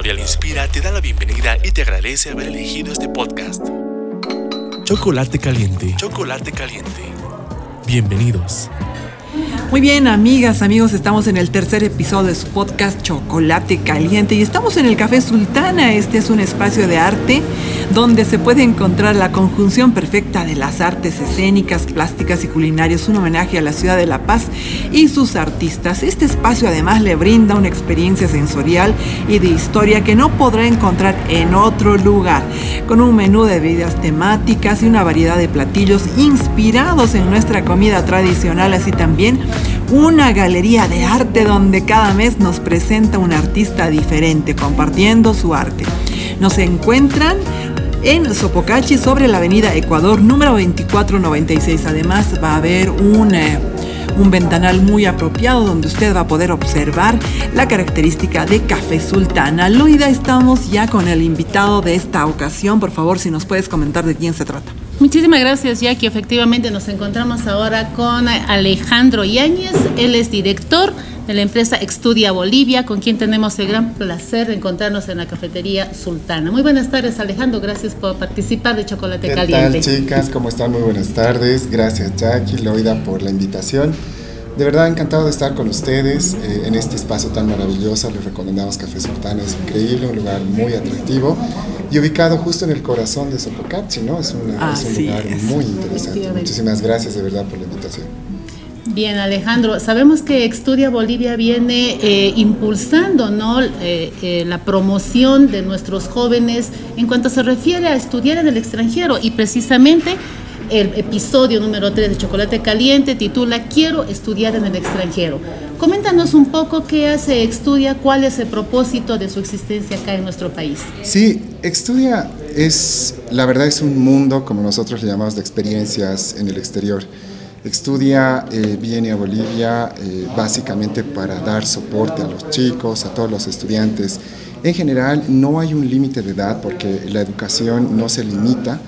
Editorial Inspira te da la bienvenida y te agradece haber elegido este podcast. Chocolate caliente. Chocolate caliente. Bienvenidos. Muy bien, amigas, amigos, estamos en el tercer episodio de su podcast Chocolate Caliente y estamos en el Café Sultana. Este es un espacio de arte donde se puede encontrar la conjunción perfecta de las artes escénicas, plásticas y culinarias, un homenaje a la ciudad de La Paz y sus artistas. Este espacio además le brinda una experiencia sensorial y de historia que no podrá encontrar en otro lugar, con un menú de bebidas temáticas y una variedad de platillos inspirados en nuestra comida tradicional, así también una galería de arte donde cada mes nos presenta un artista diferente compartiendo su arte. Nos encuentran en Sopocachi sobre la avenida Ecuador número 2496. Además va a haber un... Eh, un ventanal muy apropiado donde usted va a poder observar la característica de Café Sultana. Loida, estamos ya con el invitado de esta ocasión. Por favor, si nos puedes comentar de quién se trata. Muchísimas gracias, Jackie. Efectivamente, nos encontramos ahora con Alejandro Yáñez. Él es director de la empresa Estudia Bolivia, con quien tenemos el gran placer de encontrarnos en la cafetería Sultana. Muy buenas tardes, Alejandro. Gracias por participar de Chocolate ¿Qué Caliente. Tal, chicas? ¿Cómo están? Muy buenas tardes. Gracias, Jackie, Loida, por la invitación. De verdad encantado de estar con ustedes eh, en este espacio tan maravilloso. Les recomendamos Café Sultana, es increíble, un lugar muy atractivo y ubicado justo en el corazón de Sopocachi, ¿no? Es, un lugar muy interesante. Muchísimas gracias de verdad por la invitación. Bien, Alejandro, sabemos que Estudia Bolivia viene eh, impulsando ¿no? Eh, la promoción de nuestros jóvenes en cuanto se refiere a estudiar en el extranjero y precisamente el episodio número 3 de Chocolate Caliente titula Quiero estudiar en el extranjero. Coméntanos un poco qué hace Estudia, cuál es el propósito de su existencia acá en nuestro país. Sí, Estudia es, la verdad es un mundo, como nosotros le llamamos, de experiencias en el exterior. Estudia eh, viene a Bolivia eh, básicamente para dar soporte a los chicos, a todos los estudiantes. En general no hay un límite de edad porque la educación no se limita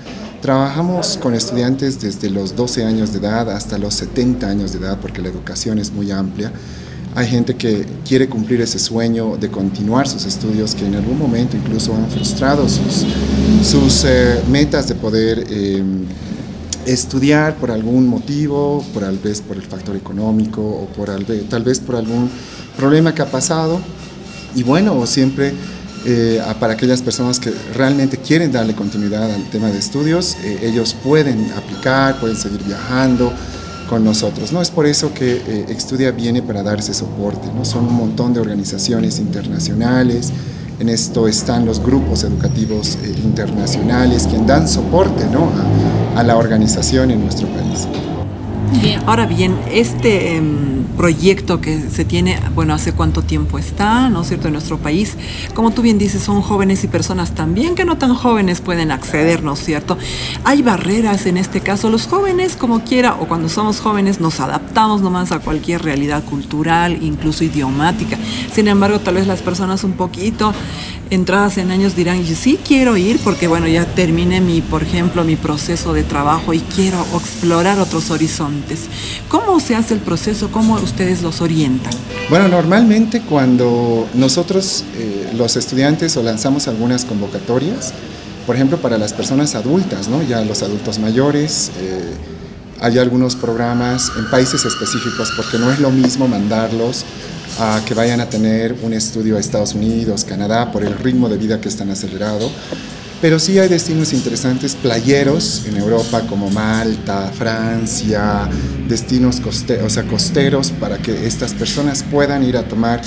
Trabajamos con estudiantes desde los 12 años de edad hasta los 70 años de edad porque la educación es muy amplia. Hay gente que quiere cumplir ese sueño de continuar sus estudios, que en algún momento incluso han frustrado sus, sus eh, metas de poder em, estudiar por algún motivo, por, tal vez por el factor económico o por, tal vez por algún problema que ha pasado. Y bueno, siempre eh, para aquellas personas que realmente quieren darle continuidad al tema de estudios, eh, ellos pueden aplicar, pueden seguir viajando con nosotros. ¿no? Es por eso que eh, viene para dar ese soporte. ¿no? Son un montón de organizaciones internacionales, en esto están los grupos educativos internacionales quien dan soporte ¿no? a, a la organización en nuestro país. Ahora bien, este em, proyecto que se tiene, bueno, ¿hace cuánto tiempo está, no es cierto, en nuestro país? Como tú bien dices, son jóvenes y personas también que no tan jóvenes pueden acceder, ¿no es cierto? Hay barreras en este caso. Los jóvenes, como quiera, o cuando somos jóvenes, nos adaptamos nomás a cualquier realidad cultural, incluso idiomática. Sin embargo, tal vez las personas un poquito entradas en años dirán, yo sí quiero ir porque, bueno, ya terminé mi, por ejemplo, mi proceso de trabajo y quiero explorar otros horizontes. ¿Cómo se hace el proceso? ¿Cómo ustedes los orientan? Bueno, normalmente cuando nosotros, eh, los estudiantes, o lanzamos algunas convocatorias, por ejemplo, para las personas adultas, ¿no? ya los adultos mayores, eh, hay algunos programas en países específicos porque no es lo mismo mandarlos a que vayan a tener un estudio a Estados Unidos, Canadá, por el ritmo de vida que es tan acelerado. Pero sí hay destinos interesantes, playeros en Europa como Malta, Francia, destinos o sea, costeros para que estas personas puedan ir a tomar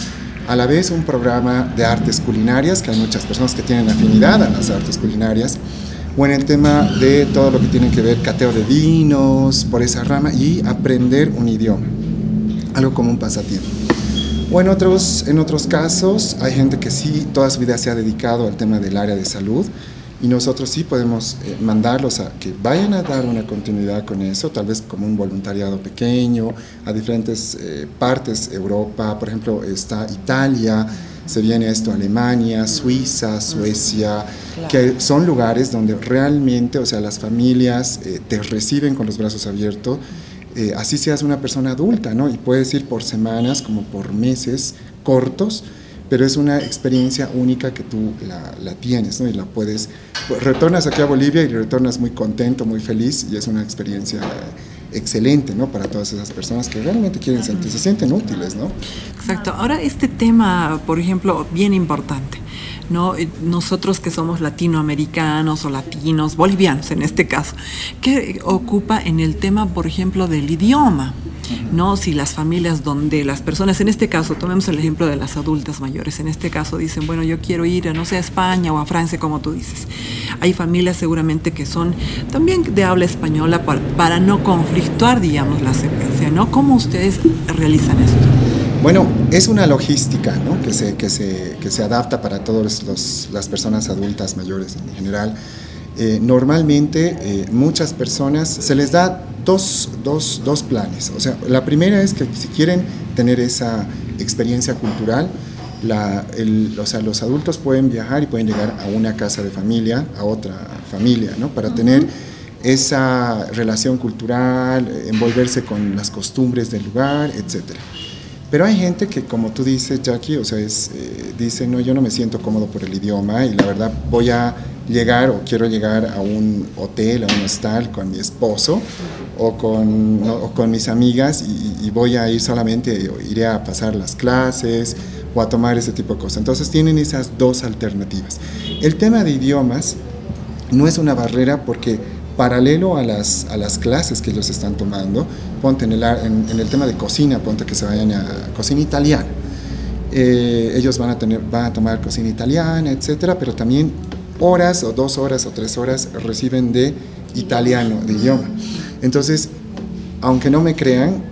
a la vez un programa de artes culinarias, que hay muchas personas que tienen afinidad a las artes culinarias, o en el tema de todo lo que tiene que ver cateo de vinos, por esa rama, y aprender un idioma, algo como un pasatiempo. O en otros, en otros casos hay gente que sí toda su vida se ha dedicado al tema del área de salud y nosotros sí podemos eh, mandarlos a que vayan a dar una continuidad con eso, tal vez como un voluntariado pequeño, a diferentes eh, partes, Europa, por ejemplo, está Italia, se viene esto Alemania, Suiza, Suecia, que son lugares donde realmente, o sea, las familias eh, te reciben con los brazos abiertos eh, así seas una persona adulta, ¿no? Y puedes ir por semanas como por meses cortos, pero es una experiencia única que tú la, la tienes, ¿no? Y la puedes, retornas aquí a Bolivia y retornas muy contento, muy feliz, y es una experiencia excelente, ¿no? Para todas esas personas que realmente quieren sentir, se sienten útiles, ¿no? Exacto. Ahora este tema, por ejemplo, bien importante. ¿no? Nosotros que somos latinoamericanos o latinos, bolivianos en este caso, ¿qué ocupa en el tema, por ejemplo, del idioma? ¿No? Si las familias donde las personas, en este caso, tomemos el ejemplo de las adultas mayores, en este caso dicen, bueno, yo quiero ir a, no sé, a España o a Francia, como tú dices. Hay familias seguramente que son también de habla española para, para no conflictuar, digamos, la secuencia, ¿no? ¿Cómo ustedes realizan esto? Bueno, es una logística ¿no? que, se, que, se, que se adapta para todas las personas adultas mayores en general. Eh, normalmente eh, muchas personas se les da dos, dos, dos, planes. O sea, la primera es que si quieren tener esa experiencia cultural, la, el, o sea, los adultos pueden viajar y pueden llegar a una casa de familia, a otra familia, ¿no? Para tener esa relación cultural, envolverse con las costumbres del lugar, etcétera. Pero hay gente que, como tú dices, Jackie, o sea, es, eh, dice, no, yo no me siento cómodo por el idioma y la verdad voy a llegar o quiero llegar a un hotel, a un hostal con mi esposo o con, o con mis amigas y, y, voy a ir solamente, iré a pasar las clases o a tomar ese tipo de cosas. Entonces tienen esas dos alternativas. El tema de idiomas no es una barrera porque paralelo a las, a las clases que ellos están tomando, ponte en el, en, el tema de cocina, ponte que se vayan a cocina italiana. Eh, ellos van a, tener, van a tomar cocina italiana, etcétera, pero también horas o dos horas o tres horas reciben de italiano, de idioma. Entonces, aunque no me crean,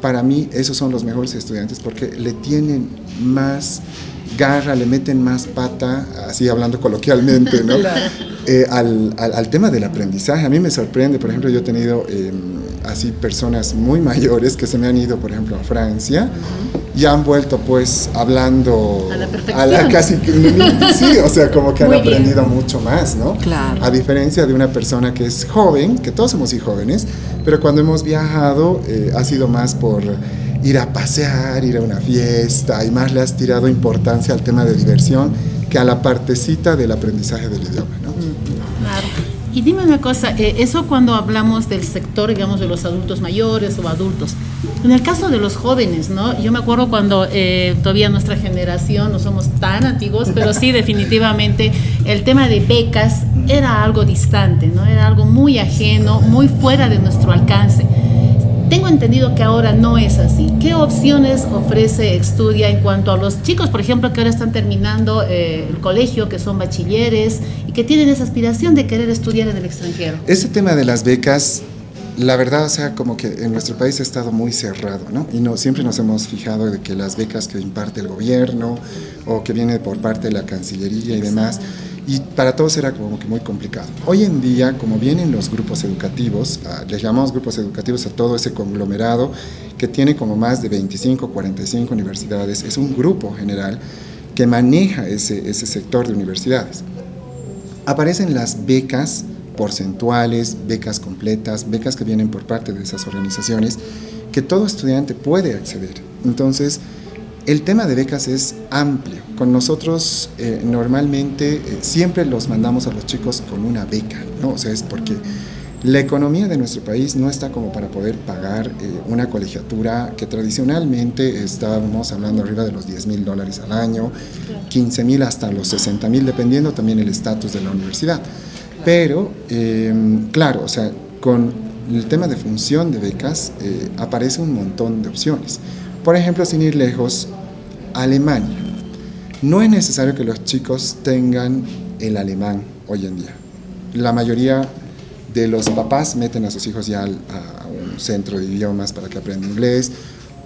para mí esos son los mejores estudiantes porque le tienen más garra, le meten más pata, así hablando coloquialmente, ¿no? Eh, al, al, tema del aprendizaje. A mí me sorprende, por ejemplo, yo he tenido eh, así personas muy mayores que se me han ido, por ejemplo, a Francia y han vuelto pues hablando a la perfección. casi sí, o sea, como que han aprendido mucho más, ¿no? Claro. A diferencia de una persona que es joven, que todos somos jóvenes, pero cuando hemos viajado eh, ha sido más por ir a pasear, ir a una fiesta y más le has tirado importancia al tema de diversión que a la partecita del aprendizaje del idioma, ¿no? Y dime una cosa, eh, eso cuando hablamos del sector, digamos, de los adultos mayores o adultos. En el caso de los jóvenes, ¿no? Yo me acuerdo cuando eh, todavía nuestra generación, no somos tan antiguos, pero sí definitivamente el tema de becas era algo distante, ¿no? Era algo muy ajeno, muy fuera de nuestro alcance. Tengo entendido que ahora no es así. ¿Qué opciones ofrece Estudia en cuanto a los chicos, por ejemplo, que ahora están terminando eh, el colegio, que son bachilleres y que tienen esa aspiración de querer estudiar en el extranjero? Ese tema de las becas, la verdad, o sea, como que en nuestro país ha estado muy cerrado, ¿no? Y no, siempre nos hemos fijado de que las becas que imparte el gobierno o que viene por parte de la Cancillería y demás, y para todos era como que muy complicado. Hoy en día, como vienen los grupos educativos, uh, les llamamos grupos educativos a todo ese conglomerado que tiene como más de 25, 45 universidades, es un grupo general que maneja ese, ese sector de universidades. Aparecen las becas porcentuales, becas completas, becas que vienen por parte de esas organizaciones, que todo estudiante puede acceder. Entonces, el tema de becas es amplio. Con nosotros eh, normalmente eh, siempre los mandamos a los chicos con una beca, ¿no? O sea, es porque la economía de nuestro país no está como para poder pagar eh, una colegiatura que tradicionalmente estábamos hablando arriba de los 10 mil dólares al año, 15 mil hasta los 60 mil, dependiendo también el estatus de la universidad. Pero, em, claro, o sea, con el tema de función de becas aparece un montón de opciones. Por ejemplo, sin ir lejos, Alemania. No es necesario que los chicos tengan el alemán hoy en día. La mayoría de los papás meten a sus hijos ya a un centro de idiomas para que aprendan inglés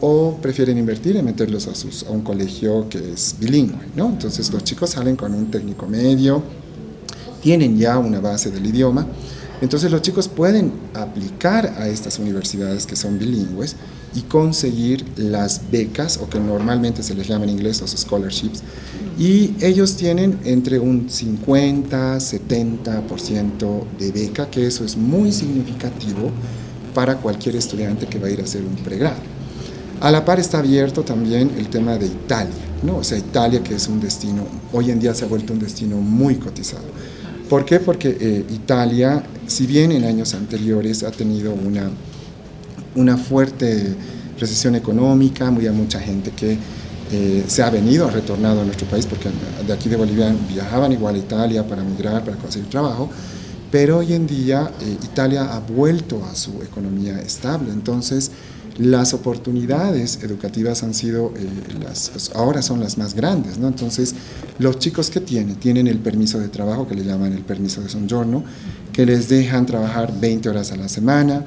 o prefieren invertir en meterlos a, sus, a un colegio que es bilingüe. ¿no? Entonces los chicos salen con un técnico medio, tienen ya una base del idioma, entonces los chicos pueden aplicar a estas universidades que son bilingües y conseguir las becas, o que normalmente se les llama en inglés los scholarships, y ellos tienen entre un 50, 70% de beca, que eso es muy significativo para cualquier estudiante que va a ir a hacer un pregrado. A la par está abierto también el tema de Italia, ¿no? O sea, Italia que es un destino, hoy en día se ha vuelto un destino muy cotizado. ¿Por qué? Porque eh, Italia, si bien en años anteriores ha tenido una, una fuerte recesión económica, muy a mucha gente que eh, se ha venido, ha retornado a nuestro país, porque de aquí de Bolivia viajaban igual a Italia para migrar, para conseguir trabajo, pero hoy en día eh, Italia ha vuelto a su economía estable, entonces las oportunidades educativas han sido, eh, las, pues, ahora son las más grandes, ¿no? Entonces, los chicos que tienen, tienen el permiso de trabajo, que le llaman el permiso de sonjorno, que les dejan trabajar 20 horas a la semana,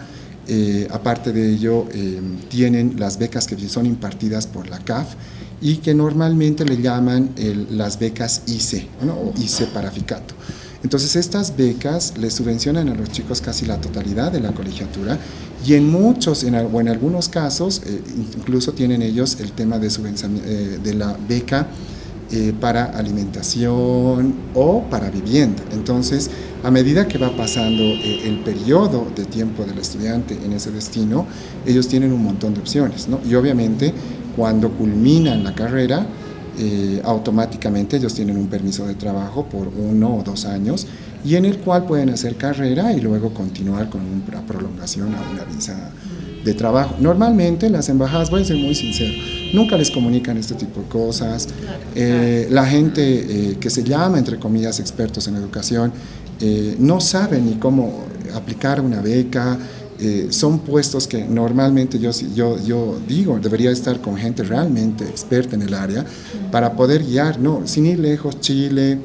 eh, aparte de ello, eh, tienen las becas que son impartidas por la CAF y que normalmente le llaman las becas ICE, ¿no? o ICE para FICATO. Entonces estas becas les subvencionan a los chicos casi la totalidad de la colegiatura y en muchos, o en algunos casos, eh, incluso tienen ellos el tema de, de la beca eh, para alimentación o para vivienda. Entonces, a medida que va pasando el periodo de tiempo del estudiante en ese destino, ellos tienen un montón de opciones. ¿no? Y obviamente, cuando culminan la carrera, automáticamente ellos tienen un permiso de trabajo por uno o dos años y en el cual pueden hacer carrera y luego continuar con una prolongación a una visa de trabajo. Normalmente las embajadas, voy a ser muy sincero, nunca les comunican este tipo de cosas. Eh, la gente eh, que se llama, entre comillas, expertos en educación, eh, no sabe ni cómo aplicar una beca. son puestos que normalmente yo, yo, yo digo, debería estar con gente realmente experta en el área para poder guiar, no, sin ir lejos, Chile,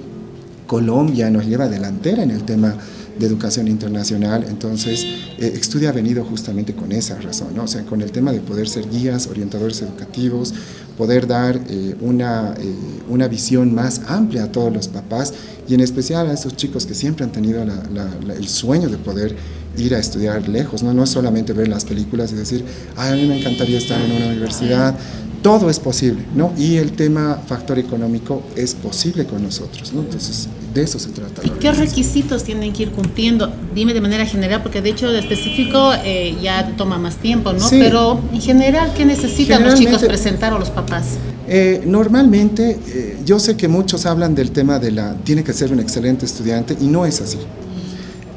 Colombia nos lleva delantera en el tema de educación internacional, entonces eh, Estudia ha venido justamente con esa razón, o sea, con el tema de poder ser guías, orientadores educativos, poder dar eh, una, eh, una visión más amplia a todos los papás y en especial a esos chicos que siempre han tenido el sueño de poder ir a estudiar lejos, ¿no? no es solamente ver las películas y decir, Ay, a mí me encantaría estar en una universidad, todo es posible, ¿no? Y el tema factor económico es posible con nosotros, ¿no? Entonces, de eso se trata. ¿Y qué requisitos tienen que ir cumpliendo? Dime de manera general, porque de hecho de específico eh, ya toma más tiempo, ¿no? Pero en general, ¿qué necesitan los chicos presentar o los papás? Eh, normalmente, eh, yo sé que muchos hablan del tema de la, tiene que ser un excelente estudiante y no es así.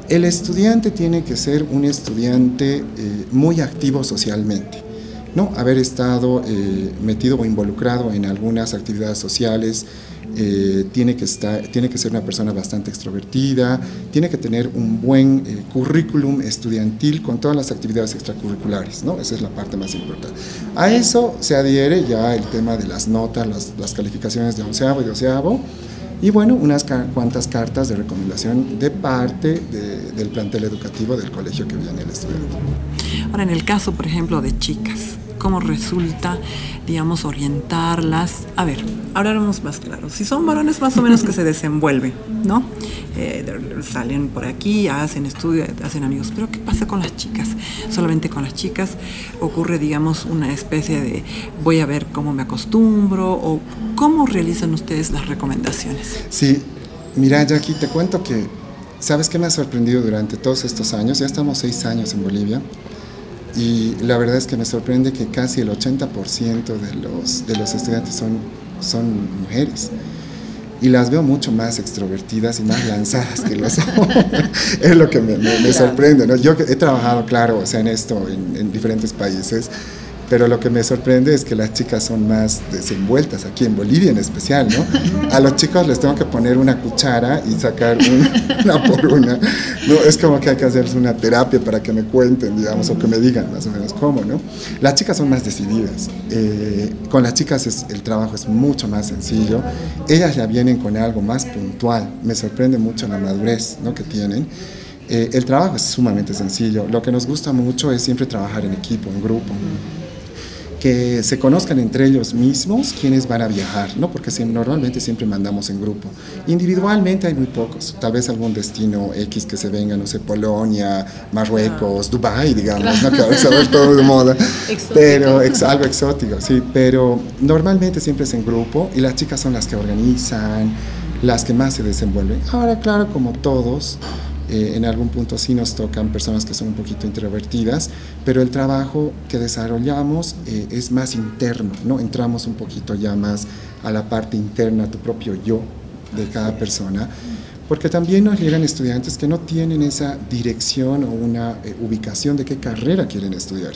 El estudiante tiene que ser un estudiante muy activo socialmente no, haber estado eh, metido o involucrado en algunas actividades sociales, eh, tiene, que estar, tiene que ser una persona bastante extrovertida, tiene que tener un buen eh, currículum estudiantil con todas las actividades extracurriculares, ¿no? Esa es la parte más importante. A eso se adhiere ya el tema de las notas, las, las calificaciones de onceavo y doceavo, y bueno, unas cuantas cartas de recomendación de parte del plantel educativo del colegio que viene el estudiante. Ahora, en el caso, por ejemplo, de chicas, cómo resulta, digamos, orientarlas. A ver, ahora vamos más claro. Si son varones más o menos que se desenvuelven, ¿no? Eh, salen por aquí, hacen estudios, hacen amigos. Pero ¿qué pasa con las chicas? Solamente con las chicas ocurre, digamos, una especie de voy a ver cómo me acostumbro o cómo realizan ustedes las recomendaciones. Sí, mira, Jackie, te cuento que, ¿sabes qué me ha sorprendido durante todos estos años? Ya estamos seis años en Bolivia y la verdad es que me sorprende que casi el 80% de los, de los estudiantes son, son mujeres. Y las veo mucho más extrovertidas y más lanzadas que los hombres. es lo que me, me, sorprende. ¿no? Yo he trabajado, claro, o sea, en esto en, en diferentes países pero lo que me sorprende es que las chicas son más desenvueltas, aquí en Bolivia en especial, ¿no? A los chicos les tengo que poner una cuchara y sacar una por una. No, es como que hay que hacerles una terapia para que me cuenten, digamos, o que me digan más o menos cómo, ¿no? Las chicas son más decididas. Eh, con las chicas es, el trabajo es mucho más sencillo. Ellas ya vienen con algo más puntual. Me sorprende mucho la madurez ¿no? que tienen. Eh, el trabajo es sumamente sencillo. Lo que nos gusta mucho es siempre trabajar en equipo, en grupo que se conozcan entre ellos mismos quienes van a viajar, ¿no? porque normalmente siempre mandamos en grupo. Individualmente hay muy pocos, tal vez algún destino X que se venga, no sé, Polonia, Marruecos, Dubái, digamos, ¿no? que ahora se todo de moda, pero ex, algo exótico, sí, pero normalmente siempre es en grupo y las chicas son las que organizan, las que más se desenvuelven. Ahora, claro, como todos, Eh, en algún punto sí nos tocan personas que son un poquito introvertidas, pero el trabajo que desarrollamos eh, es más interno, ¿no? Entramos un poquito ya más a la parte interna, tu propio yo de cada persona, porque también nos llegan estudiantes que no tienen esa dirección o una eh, ubicación de qué carrera quieren estudiar.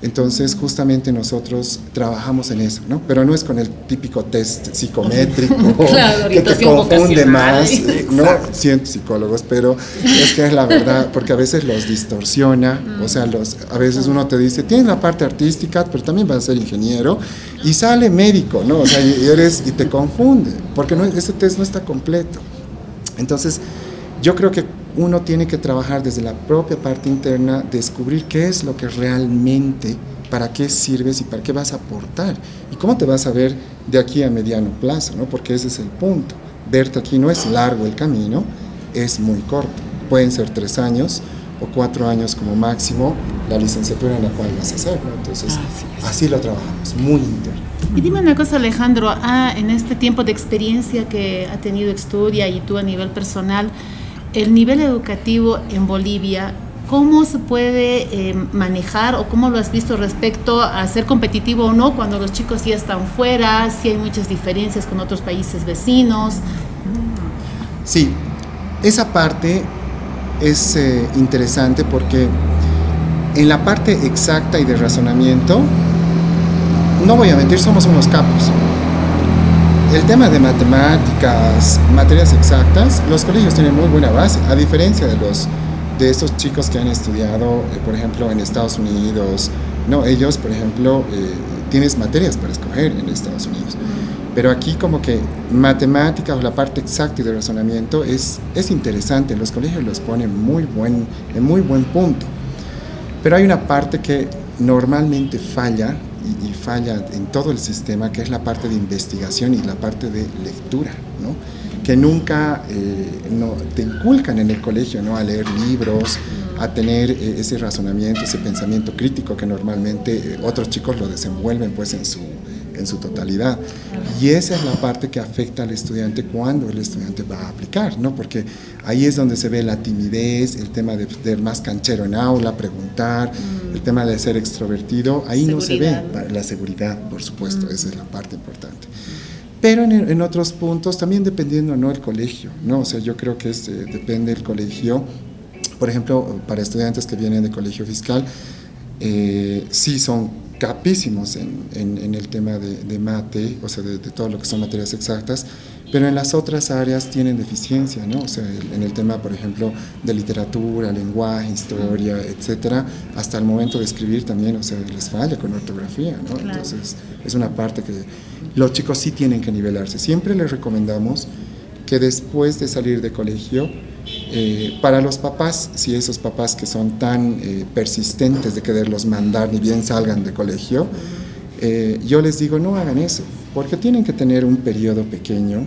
Entonces, justamente nosotros trabajamos en eso, ¿no? Pero no es con el típico test psicométrico que te confunde más, ¿no? Siento psicólogos, pero es que es la verdad, porque a veces los distorsiona, o sea, los, a veces uno te dice, tienes la parte artística, pero también vas a ser ingeniero, y sale médico, ¿no? O sea, y, eres, y te confunde, porque no, ese test no está completo. Entonces, yo creo que uno tiene que trabajar desde la propia parte interna, descubrir qué es lo que realmente, para qué sirves y para qué vas a aportar. Y cómo te vas a ver de aquí a mediano plazo, ¿no? Porque ese es el punto. Verte aquí no es largo el camino, es muy corto. Pueden ser tres años o cuatro años como máximo la licenciatura en la cual vas a hacer, ¿no? Entonces, así, lo trabajamos, muy interno. Y dime una cosa, Alejandro, ah, en este tiempo de experiencia que ha tenido Estudia y tú a nivel personal, el nivel educativo en Bolivia, ¿cómo se puede eh, manejar o cómo lo has visto respecto a ser competitivo o no cuando los chicos ya están fuera, si hay muchas diferencias con otros países vecinos? Sí, esa parte es eh, interesante porque en la parte exacta y de razonamiento, no voy a mentir, somos unos capos el tema de matemáticas, materias exactas, los colegios tienen muy buena base, a diferencia de los de estos chicos que han estudiado, eh, por ejemplo, en Estados Unidos. No, ellos, por ejemplo, eh, tienes materias para escoger en Estados Unidos. Pero aquí como que matemáticas o la parte exacta y de razonamiento es, es interesante. Los colegios los ponen muy buen, en muy buen punto. Pero hay una parte que normalmente falla y, falla en todo el sistema, que es la parte de investigación y la parte de lectura, ¿no? que nunca eh, no, te inculcan en el colegio ¿no? a leer libros, a tener eh, ese razonamiento, ese pensamiento crítico que normalmente eh, otros chicos lo desenvuelven pues en su, en su totalidad. Y esa es la parte que afecta al estudiante cuando el estudiante va a aplicar, ¿no? Porque ahí es donde se ve la timidez, el tema de ser más canchero en aula, preguntar, mm. el tema de ser extrovertido, ahí no se ve la seguridad, por supuesto, mm. esa es la parte importante. Pero en, otros puntos, también dependiendo, ¿no? El colegio, ¿no? O sea, yo creo que es, eh, depende del colegio. Por ejemplo, para estudiantes que vienen de colegio fiscal, eh, sí son capísimos en, en, el tema de, mate, o sea, de, todo lo que son materias exactas, pero en las otras áreas tienen deficiencia, ¿no? O sea, en el tema, por ejemplo, de literatura, lenguaje, historia, etcétera, hasta el momento de escribir también, o sea, les falla con ortografía, ¿no? Entonces, es una parte que los chicos sí tienen que nivelarse. Siempre les recomendamos que después de salir de colegio, eh, para los papás, si esos papás que son tan eh, persistentes de quererlos mandar ni bien salgan de colegio, eh, yo les digo no hagan eso, porque tienen que tener un periodo pequeño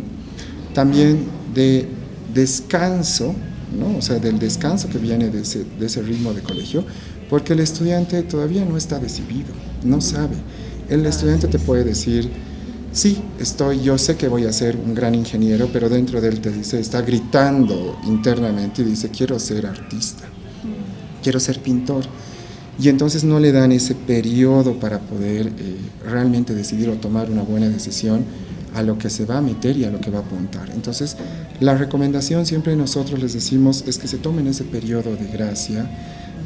también de descanso, ¿no? o sea, del descanso que viene de ese, de ese ritmo de colegio, porque el estudiante todavía no está decidido, no sabe. El estudiante te puede decir, sí, estoy, yo sé que voy a ser un gran ingeniero, pero dentro de él está gritando internamente y dice, quiero ser artista, quiero ser pintor. Y entonces no le dan ese periodo para poder eh, realmente decidir o tomar una buena decisión a lo que se va a meter y a lo que va a apuntar. Entonces, la recomendación siempre nosotros les decimos es que se tomen ese periodo de gracia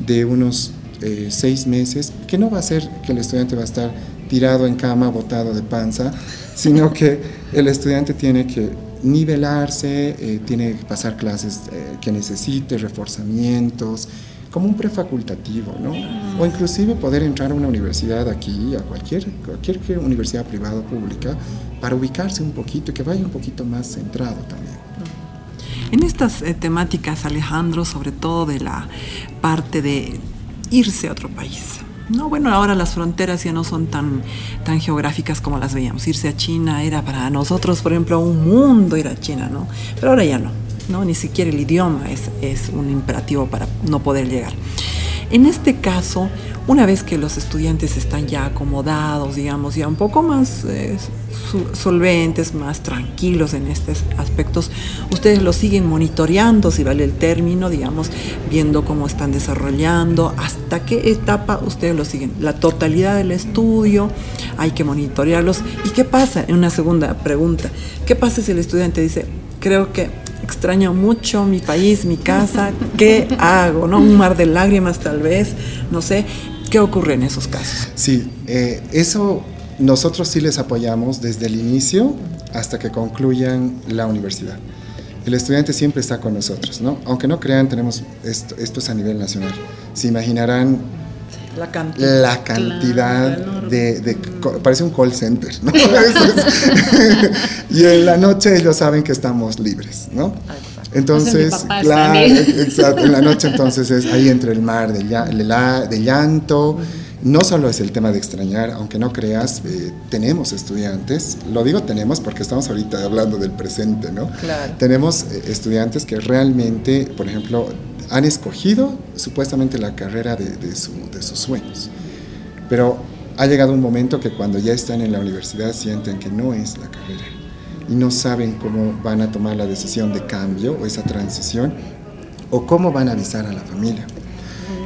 de unos eh, seis meses, que no va a ser que el estudiante va a estar tirado en cama, botado de panza, sino que el estudiante tiene que nivelarse, eh, tiene que pasar clases eh, que necesite, reforzamientos, como un prefacultativo, ¿no? O inclusive poder entrar a una universidad aquí, a cualquier, cualquier universidad privada o pública, para ubicarse un poquito y que vaya un poquito más centrado también. En estas eh, temáticas, Alejandro, sobre todo de la parte de irse a otro país, no, bueno, ahora las fronteras ya no son tan, tan geográficas como las veíamos. Irse a China era para nosotros, por ejemplo, un mundo ir a China, ¿no? Pero ahora ya no, ¿no? Ni siquiera el idioma es, es un imperativo para no poder llegar. En este caso, una vez que los estudiantes están ya acomodados, digamos, ya un poco más eh, solventes, más tranquilos en estos aspectos, ustedes los siguen monitoreando, si vale el término, digamos, viendo cómo están desarrollando, hasta qué etapa ustedes los siguen. La totalidad del estudio, hay que monitorearlos. ¿Y qué pasa? En una segunda pregunta, ¿qué pasa si el estudiante dice, creo que extraño mucho mi país, mi casa, ¿qué hago? ¿No? Un mar de lágrimas tal vez, no sé. ¿Qué ocurre en esos casos? Sí, eh, eso nosotros sí les apoyamos desde el inicio hasta que concluyan la universidad. El estudiante siempre está con nosotros, ¿no? Aunque no crean, tenemos esto, es a nivel nacional. Se imaginarán la cantidad, la cantidad de, Parece un call center, ¿no? y en la noche ellos saben que estamos libres, ¿no? Entonces, claro, exacto, en la noche entonces es ahí entre el mar del, de llanto. No solo es el tema de extrañar, aunque no creas, eh, tenemos estudiantes, lo digo tenemos porque estamos ahorita hablando del presente, ¿no? Claro. Tenemos eh, estudiantes que realmente, por ejemplo, han escogido supuestamente la carrera de, de, de sus sueños, pero ha llegado un momento que cuando ya están en la universidad sienten que no es la carrera y no saben cómo van a tomar la decisión de cambio o esa transición o cómo van a avisar a la familia.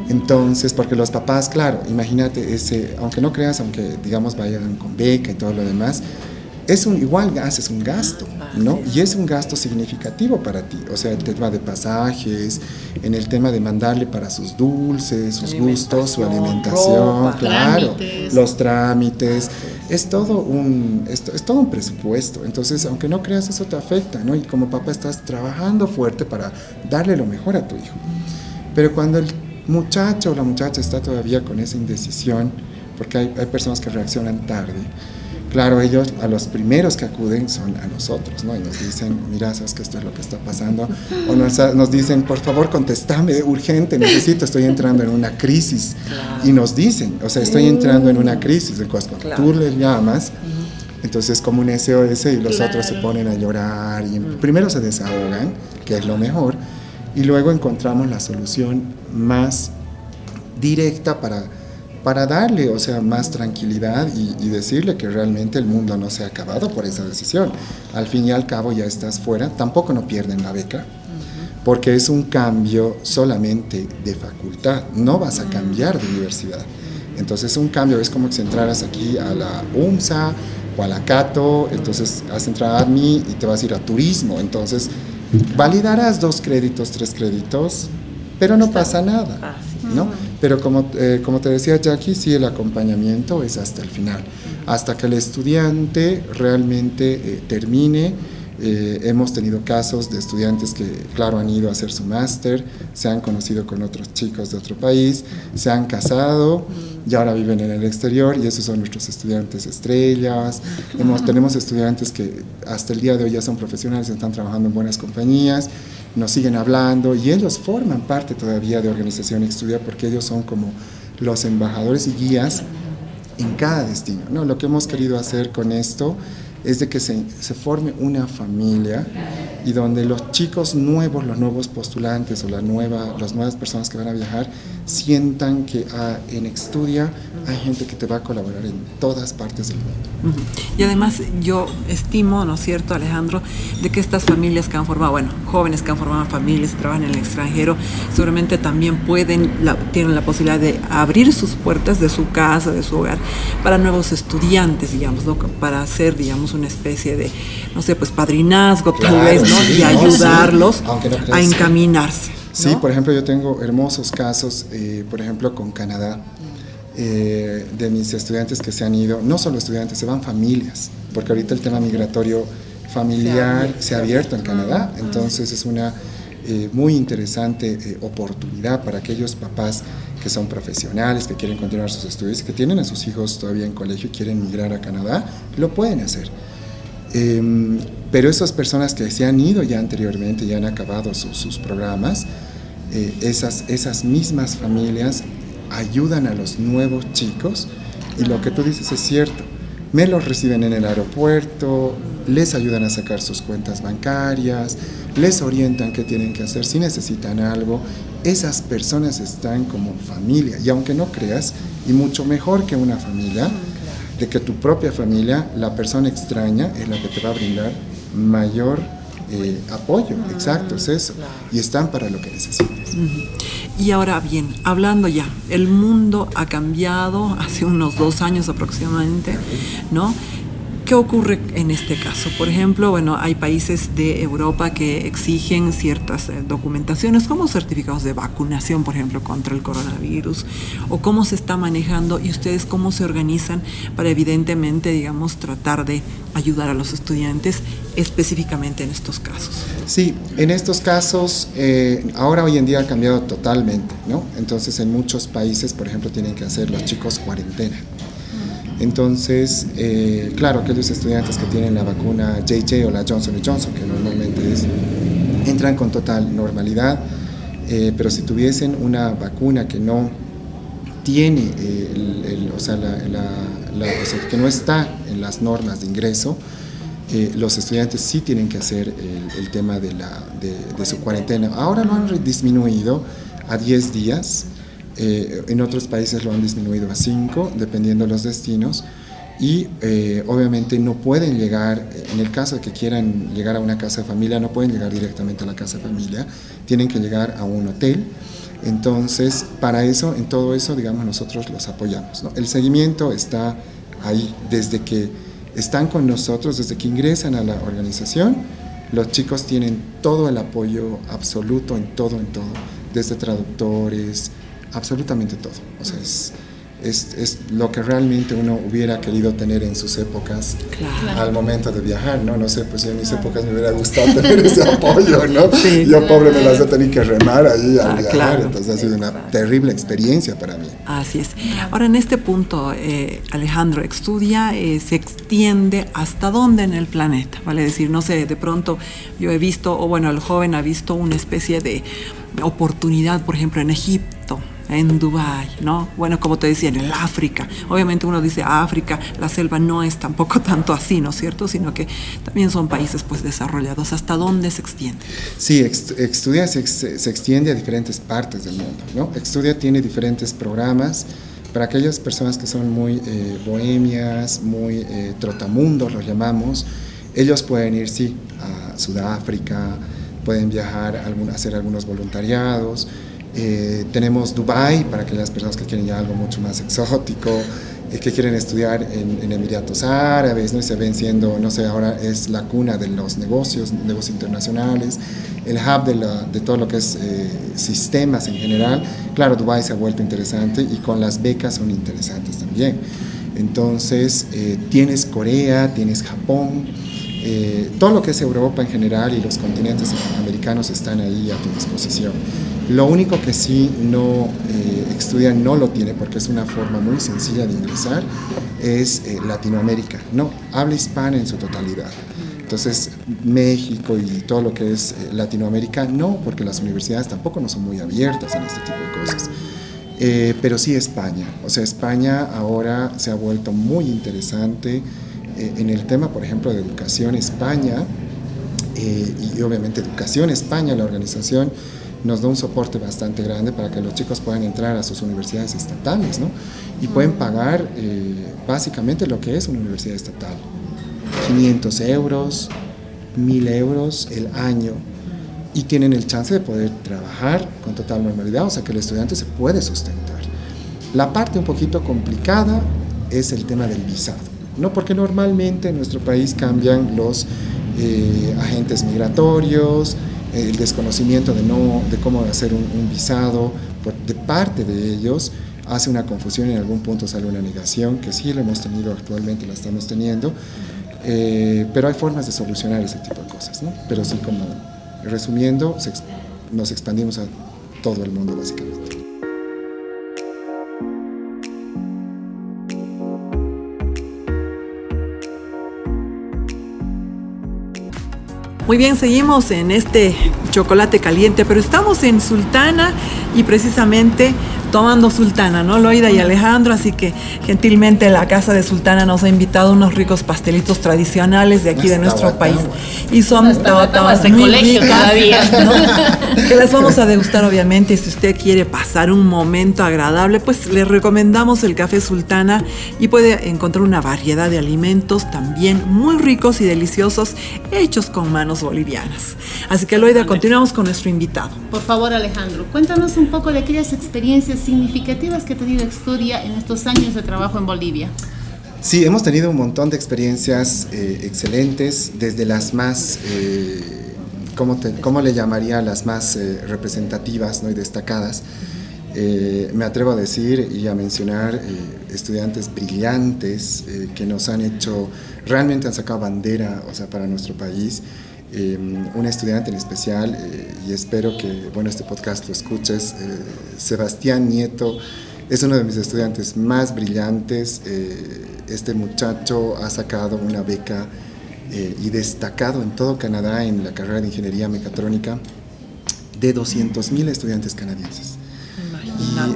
Entonces, porque los papás, claro, imagínate, ese, aunque no creas, aunque digamos vayan con beca y todo lo demás, es un, igual haces un gasto, ¿no? Y es un gasto significativo para ti. O sea, el tema de pasajes, en el tema de mandarle para sus dulces, sus gustos, su alimentación, claro, los trámites. Es todo, un, es, es todo un presupuesto. Entonces, aunque no creas, eso te afecta, ¿no? Y como papá estás trabajando fuerte para darle lo mejor a tu hijo. Pero cuando el muchacho o la muchacha está todavía con esa indecisión, porque hay, hay personas que reaccionan tarde, claro, ellos a los primeros que acuden son a nosotros, ¿no? Y nos dicen, mira, sabes que esto es lo que está pasando. O nos, nos dicen, por favor, contéstame, urgente, necesito, estoy entrando en una crisis. Y nos dicen, o sea, estoy entrando en una crisis. Entonces, cuando tú le llamas, entonces como un SOS y los otros se ponen a llorar y primero se desahogan, que es lo mejor, y luego encontramos la solución más directa para, para darle, o sea, más tranquilidad y, decirle que realmente el mundo no se ha acabado por esa decisión. Al fin y al cabo ya estás fuera, tampoco no pierden la beca, porque es un cambio solamente de facultad, no vas a cambiar de universidad. Entonces un cambio es como si entraras aquí a la UMSA o a la Cato, entonces has entrado a ADMI y te vas a ir a turismo, entonces Validarás dos créditos, tres créditos, pero no pasa nada, ¿no? Pero como, eh, como te decía Jackie, sí el acompañamiento es hasta el final, hasta que el estudiante realmente eh, termine eh, hemos tenido casos de estudiantes que, claro, han ido a hacer su máster, se han conocido con otros chicos de otro país, se han casado y ahora viven en el exterior y esos son nuestros estudiantes estrellas. Hemos, tenemos estudiantes que hasta el día de hoy ya son profesionales, están trabajando en buenas compañías, nos siguen hablando y ellos forman parte todavía de Organización Estudia porque ellos son como los embajadores y guías en cada destino. ¿no? Lo que hemos querido hacer con esto es de que se, se, forme una familia y donde los chicos nuevos, los nuevos postulantes o la nueva, las nuevas personas que van a viajar sientan que ah, en Extudia hay gente que te va a colaborar en todas partes del mundo. Y además yo estimo, ¿no es cierto, Alejandro, de que estas familias que han formado, bueno, jóvenes que han formado familias, trabajan en el extranjero, seguramente también pueden, tienen la posibilidad de abrir sus puertas de su casa, de su hogar, para nuevos estudiantes, digamos, ¿no? para hacer, digamos, una especie de, no sé, pues padrinazgo tal vez, ¿no? y ayudarlos a encaminarse. Sí, por ejemplo, yo tengo hermosos casos, eh, por ejemplo, con Canadá, eh, de mis estudiantes que se han ido, no solo estudiantes, se van familias, porque ahorita el tema migratorio familiar se ha abierto, en Canadá, entonces es una eh, muy interesante oportunidad para aquellos papás que son profesionales, que quieren continuar sus estudios, que tienen a sus hijos todavía en colegio y quieren migrar a Canadá, lo pueden hacer. Em, pero esas personas que se han ido ya anteriormente, ya han acabado sus programas, eh, esas, esas mismas familias ayudan a los nuevos chicos y lo que tú dices es cierto. Me los reciben en el aeropuerto, les ayudan a sacar sus cuentas bancarias, les orientan qué tienen que hacer si necesitan algo esas personas están como familia. Y aunque no creas, y mucho mejor que una familia, de que tu propia familia, la persona extraña, es la que te va a brindar mayor eh, apoyo, exacto, es eso. Y están para lo que necesites. Y ahora bien, hablando ya, el mundo ha cambiado hace unos dos años aproximadamente, ¿no? ¿Qué ocurre en este caso? Por ejemplo, bueno, hay países de Europa que exigen ciertas eh, documentaciones como certificados de vacunación, por ejemplo, contra el coronavirus, o cómo se está manejando y ustedes cómo se organizan para evidentemente, digamos, tratar de ayudar a los estudiantes específicamente en estos casos. Sí, en estos casos, eh, ahora hoy en día ha cambiado totalmente, ¿no? Entonces en muchos países, por ejemplo, tienen que hacer los chicos cuarentena. Entonces, eh, claro, aquellos estudiantes que tienen la vacuna JJ o la Johnson Johnson, que normalmente es, entran con total normalidad, eh, pero si tuviesen una vacuna que no tiene, eh, o, sea, que no está en las normas de ingreso, los estudiantes sí tienen que hacer el, tema de, la, de, su cuarentena. Ahora lo han disminuido a 10 días, eh, en otros países lo han disminuido a 5, dependiendo de los destinos. Y eh, obviamente no pueden llegar, en el caso de que quieran llegar a una casa de familia, no pueden llegar directamente a la casa de familia, tienen que llegar a un hotel. Entonces, para eso, en todo eso, digamos, nosotros los apoyamos. El seguimiento está ahí desde que están con nosotros, desde que ingresan a la organización. Los chicos tienen todo el apoyo absoluto en todo, en todo, desde traductores, absolutamente todo. O sea, es, es, es, lo que realmente uno hubiera querido tener en sus épocas al momento de viajar, ¿no? No sé, pues en mis épocas me hubiera gustado tener ese apoyo, ¿no? Yo pobre me las he tenido que remar ahí al ah, viajar, entonces ha sido una terrible experiencia para mí. Así es. Ahora en este punto, eh, Alejandro, estudia, eh, se extiende hasta dónde en el planeta, ¿vale? decir, no sé, de pronto yo he visto, o bueno, el joven ha visto una especie de oportunidad, por ejemplo, en Egipto, en Dubái, ¿no? Bueno, como te decía, en el África. Obviamente uno dice África, la selva no es tampoco tanto así, ¿no es cierto? Sino que también son países pues desarrollados. ¿Hasta dónde se extiende? Sí, Estudia se, extiende a diferentes partes del mundo, ¿no? Estudia tiene diferentes programas para aquellas personas que son muy eh, bohemias, muy eh, trotamundos, los llamamos. Ellos pueden ir, sí, a Sudáfrica, pueden viajar, a hacer algunos voluntariados. Eh, tenemos Dubai para aquellas personas que quieren ya algo mucho más exótico, eh, que quieren estudiar en, Emiratos Árabes, ¿no? y se ven siendo, no sé, ahora es la cuna de los negocios, negocios internacionales, el hub de, de todo lo que es eh, sistemas en general. Claro, Dubai se ha vuelto interesante y con las becas son interesantes también. Entonces, tienes Corea, tienes Japón, todo lo que es Europa en general y los continentes americanos están ahí a tu disposición. Lo único que sí no eh, no lo tiene porque es una forma muy sencilla de ingresar es eh, Latinoamérica. No, habla hispana en su totalidad. Entonces, México y todo lo que es eh, Latinoamérica, no, porque las universidades tampoco no son muy abiertas en este tipo de cosas. Eh, pero sí España. O sea, España ahora se ha vuelto muy interesante en el tema, por ejemplo, de educación España y obviamente Educación España, la organización nos da un soporte bastante grande para que los chicos puedan entrar a sus universidades estatales, ¿no? Y pueden pagar eh, básicamente lo que es una universidad estatal. 500 euros, 1000 euros el año y tienen el chance de poder trabajar con total normalidad, o sea que el estudiante se puede sustentar. La parte un poquito complicada es el tema del visado, ¿no? Porque normalmente en nuestro país cambian los eh, agentes migratorios, el desconocimiento de, no, de cómo hacer un, visado de parte de ellos hace una confusión y en algún punto sale una negación, que sí lo hemos tenido actualmente, la estamos teniendo, eh, pero hay formas de solucionar ese tipo de cosas, ¿no? Pero sí, como resumiendo, nos expandimos a todo el mundo básicamente. Muy bien, seguimos en este chocolate caliente, pero estamos en Sultana y precisamente tomando sultana, ¿no? Loida y Alejandro, así que gentilmente la casa de sultana nos ha invitado unos ricos pastelitos tradicionales de aquí de nuestro país. Y son todas muy colegio todavía, que les vamos a degustar obviamente. Y si usted quiere pasar un momento agradable, pues le recomendamos el café sultana y puede encontrar una variedad de alimentos también muy ricos y deliciosos hechos con manos bolivianas. Así que Loida, continuamos con nuestro invitado. Por favor, Alejandro, cuéntanos un poco de aquellas experiencias significativas que ha tenido Estudia en estos años de trabajo en Bolivia. Sí, hemos tenido un montón de experiencias eh, excelentes, desde las más, eh, ¿cómo, le llamaría? Las más eh, representativas ¿no? y destacadas. me atrevo a decir y a mencionar estudiantes brillantes que nos han hecho, realmente han sacado bandera o sea, para nuestro país. Un estudiante en especial, y espero que bueno, este podcast lo escuches, Sebastián Nieto, es uno de mis estudiantes más brillantes este muchacho ha sacado una beca eh, y destacado en todo Canadá en la carrera de Ingeniería Mecatrónica de 200.000 estudiantes canadienses.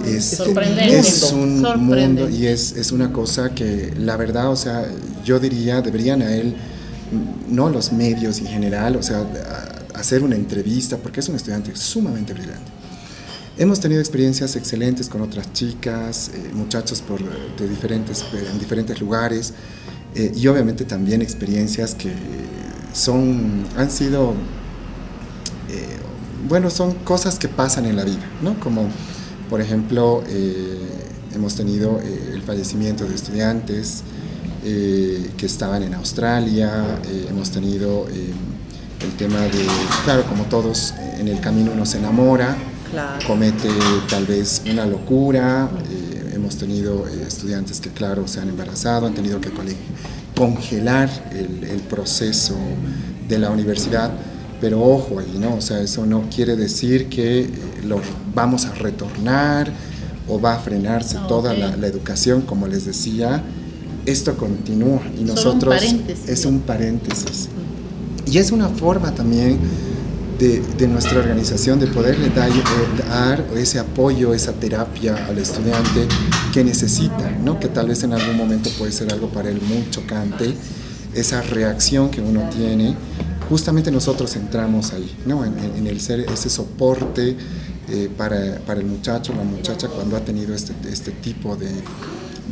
Y es, es un mundo y es, es, una cosa que la verdad, o sea, yo diría, deberían a él, no los medios en general, o sea, hacer una entrevista, porque es un estudiante sumamente brillante. Hemos tenido experiencias excelentes con otras chicas, eh, muchachos por, de diferentes, eh, en diferentes lugares eh, y obviamente también experiencias que son, han sido, bueno, son cosas que pasan en la vida, ¿no? Como, por ejemplo, hemos tenido el fallecimiento de estudiantes que estaban en Australia, hemos tenido el tema de, claro, como todos, en el camino uno se enamora, comete tal vez una locura. Eh, hemos tenido eh, estudiantes que, claro, se han embarazado, han tenido que congelar el, proceso de la universidad. Pero ojo ahí, ¿no? O sea, eso no quiere decir que eh, lo vamos a retornar o va a frenarse toda la, educación, como les decía. Esto continúa y nosotros es un paréntesis. Y es una forma también de, nuestra organización, de poderle dar, eh, dar, ese apoyo, esa terapia al estudiante que necesita, ¿no? que tal vez en algún momento puede ser algo para él muy chocante, esa reacción que uno tiene, justamente nosotros entramos ahí, ¿no? en, el ser ese soporte eh, para, para, el muchacho, la muchacha cuando ha tenido este, este tipo de,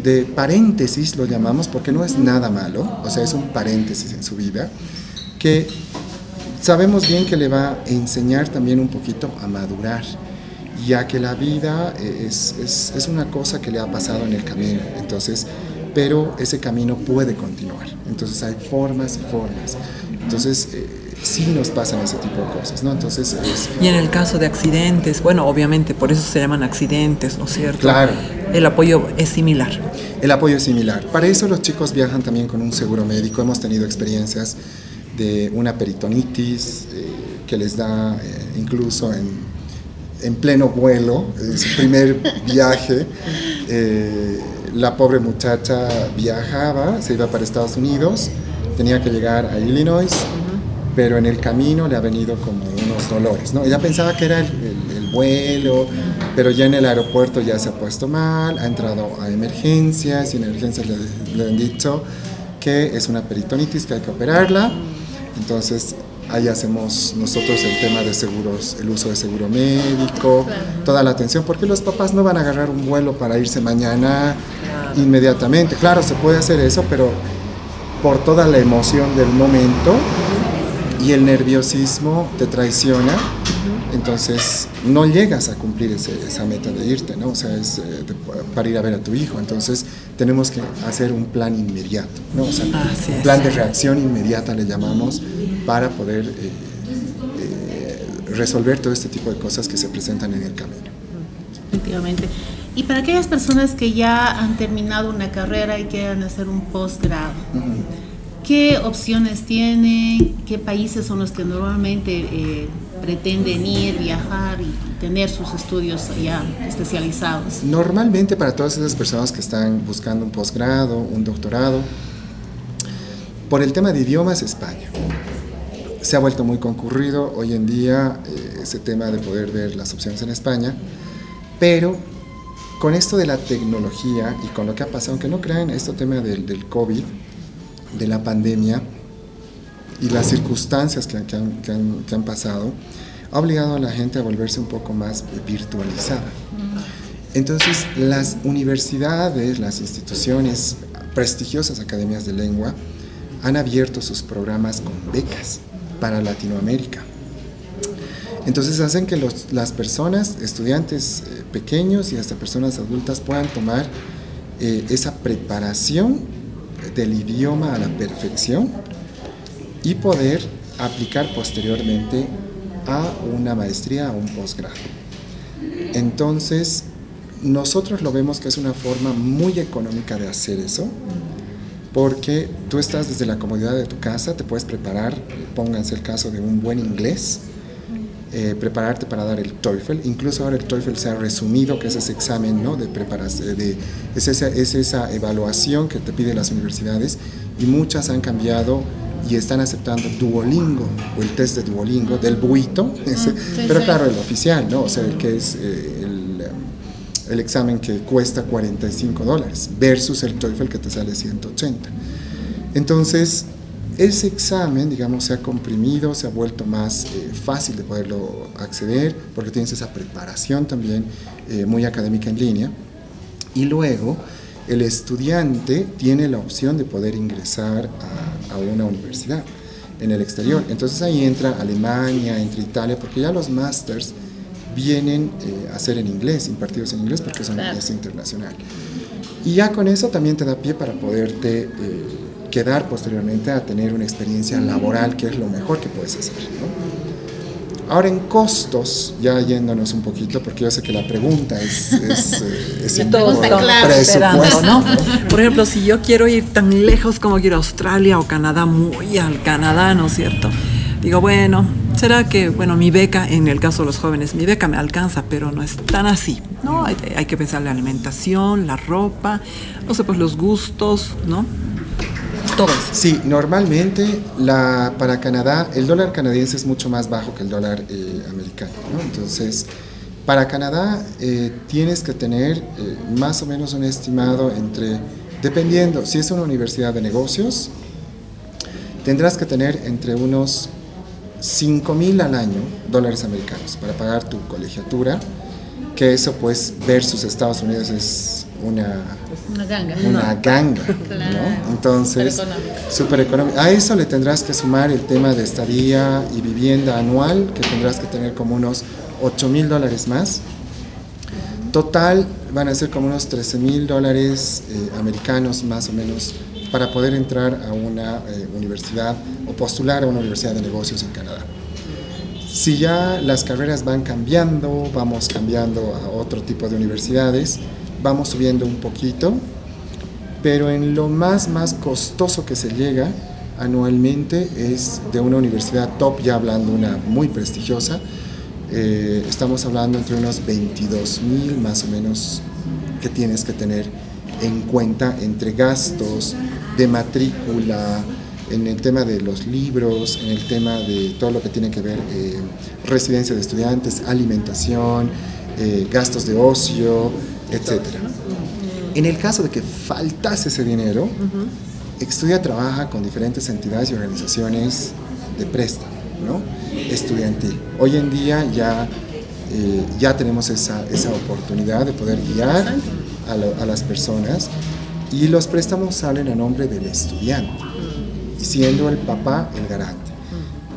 de paréntesis, lo llamamos, porque no es nada malo, o sea, es un paréntesis en su vida, que sabemos bien que le va a enseñar también un poquito a madurar, ya que la vida eh, es, es, es, una cosa que le ha pasado en el camino, entonces, pero ese camino puede continuar, entonces hay formas y formas, entonces eh, sí nos pasan ese tipo de cosas, ¿no? Entonces Y en el caso de accidentes, bueno, obviamente por eso se llaman accidentes, ¿no es cierto? Claro. El apoyo es similar. El apoyo es similar. Para eso los chicos viajan también con un seguro médico, hemos tenido experiencias de una peritonitis eh, que les da eh, incluso en, en, pleno vuelo, en su primer viaje. Eh, la pobre muchacha viajaba, se iba para Estados Unidos, tenía que llegar a Illinois, pero en el camino le ha venido como unos dolores. ¿no? Ella pensaba que era el, vuelo, pero ya en el aeropuerto ya se ha puesto mal, ha entrado a emergencias y en emergencias le, le han dicho que es una peritonitis, que hay que operarla. Entonces, ahí hacemos nosotros el tema de seguros, el uso de seguro médico, toda la atención, porque los papás no van a agarrar un vuelo para irse mañana inmediatamente. Claro, se puede hacer eso, pero por toda la emoción del momento y el nerviosismo te traiciona, entonces no llegas a cumplir esa meta de irte, ¿no? O sea, es eh, para ir a ver a tu hijo. Entonces tenemos que hacer un plan inmediato, ¿no? O sea, un plan de reacción inmediata le llamamos para poder eh, eh, resolver todo este tipo de cosas que se presentan en el camino. Efectivamente. Y para aquellas personas que ya han terminado una carrera y quieran hacer un posgrado, ¿qué opciones tienen? ¿Qué países son los que normalmente pretenden ir, viajar y tener sus estudios ya especializados? Normalmente para todas esas personas que están buscando un posgrado, un doctorado, por el tema de idiomas, España. Se ha vuelto muy concurrido hoy en día eh, ese tema de poder ver las opciones en España, pero con esto de la tecnología y con lo que ha pasado, aunque no crean, este tema del, del COVID, de la pandemia y las circunstancias que, que, han, que, han, que han pasado, ha obligado a la gente a volverse un poco más virtualizada. Entonces, las universidades, las instituciones, prestigiosas academias de lengua, han abierto sus programas con becas para Latinoamérica. Entonces hacen que los, las personas, estudiantes eh, pequeños y hasta personas adultas puedan tomar eh, esa preparación del idioma a la perfección y poder aplicar posteriormente a una maestría, a un posgrado. Entonces, nosotros lo vemos que es una forma muy económica de hacer eso, porque tú estás desde la comodidad de tu casa, te puedes preparar, pónganse el caso de un buen inglés, eh, prepararte para dar el TOEFL. Incluso ahora el TOEFL se ha resumido, que es ese examen ¿no? de preparación, de, es, esa, es esa evaluación que te piden las universidades y muchas han cambiado y están aceptando Duolingo o el test de Duolingo del buito, ese, sí, pero sí. claro, el oficial, ¿no? O sea, el que es eh, el, el, examen que cuesta 45 dólares versus el TOEFL que te sale 180. Entonces, ese examen, digamos, se ha comprimido, se ha vuelto más eh, fácil de poderlo acceder, porque tienes esa preparación también eh, muy académica en línea. Y luego, el estudiante tiene la opción de poder ingresar a, a una universidad en el exterior. Entonces ahí entra Alemania, entra Italia, porque ya los másters vienen eh, a ser en inglés, impartidos en inglés, porque son claro. es internacional. Y ya con eso también te da pie para poderte eh, quedar posteriormente a tener una experiencia laboral, que es lo mejor que puedes hacer. ¿no? Ahora en costos, ya yéndonos un poquito, porque yo sé que la pregunta es, es, eh, es todo claro, presupuesto, ¿no? Por ejemplo, si yo quiero ir tan lejos como quiero a Australia o Canadá, muy al Canadá, ¿no es cierto? Digo, bueno, será que, bueno, mi beca, en el caso de los jóvenes, mi beca me alcanza, pero no es tan así, ¿no? Hay, hay que pensar la alimentación, la ropa, no sé, pues los gustos, ¿no? Todo eso. Sí, normalmente la, para Canadá el dólar canadiense es mucho más bajo que el dólar eh, americano. ¿no? Entonces, para Canadá eh, tienes que tener eh, más o menos un estimado entre, dependiendo, si es una universidad de negocios, tendrás que tener entre unos 5 mil al año dólares americanos para pagar tu colegiatura, que eso pues versus Estados Unidos es una, una ganga. Una ganga claro. ¿no? Entonces, súper económico. A eso le tendrás que sumar el tema de estadía y vivienda anual, que tendrás que tener como unos 8 mil dólares más. Total van a ser como unos 13 mil dólares eh, americanos más o menos para poder entrar a una eh, universidad o postular a una universidad de negocios en Canadá. Si ya las carreras van cambiando, vamos cambiando a otro tipo de universidades, vamos subiendo un poquito, pero en lo más, más costoso que se llega anualmente es de una universidad top, ya hablando una muy prestigiosa, eh, estamos hablando entre unos 22 mil más o menos que tienes que tener en cuenta entre gastos de matrícula, en el tema de los libros, en el tema de todo lo que tiene que ver eh, residencia de estudiantes, alimentación, eh, gastos de ocio, etc. En el caso de que faltase ese dinero, Estudia trabaja con diferentes entidades y organizaciones de préstamo, ¿no? estudiantil. Hoy en día ya, eh, ya tenemos esa, esa oportunidad de poder guiar a, lo, a las personas y los préstamos salen a nombre del estudiante, siendo el papá el garante.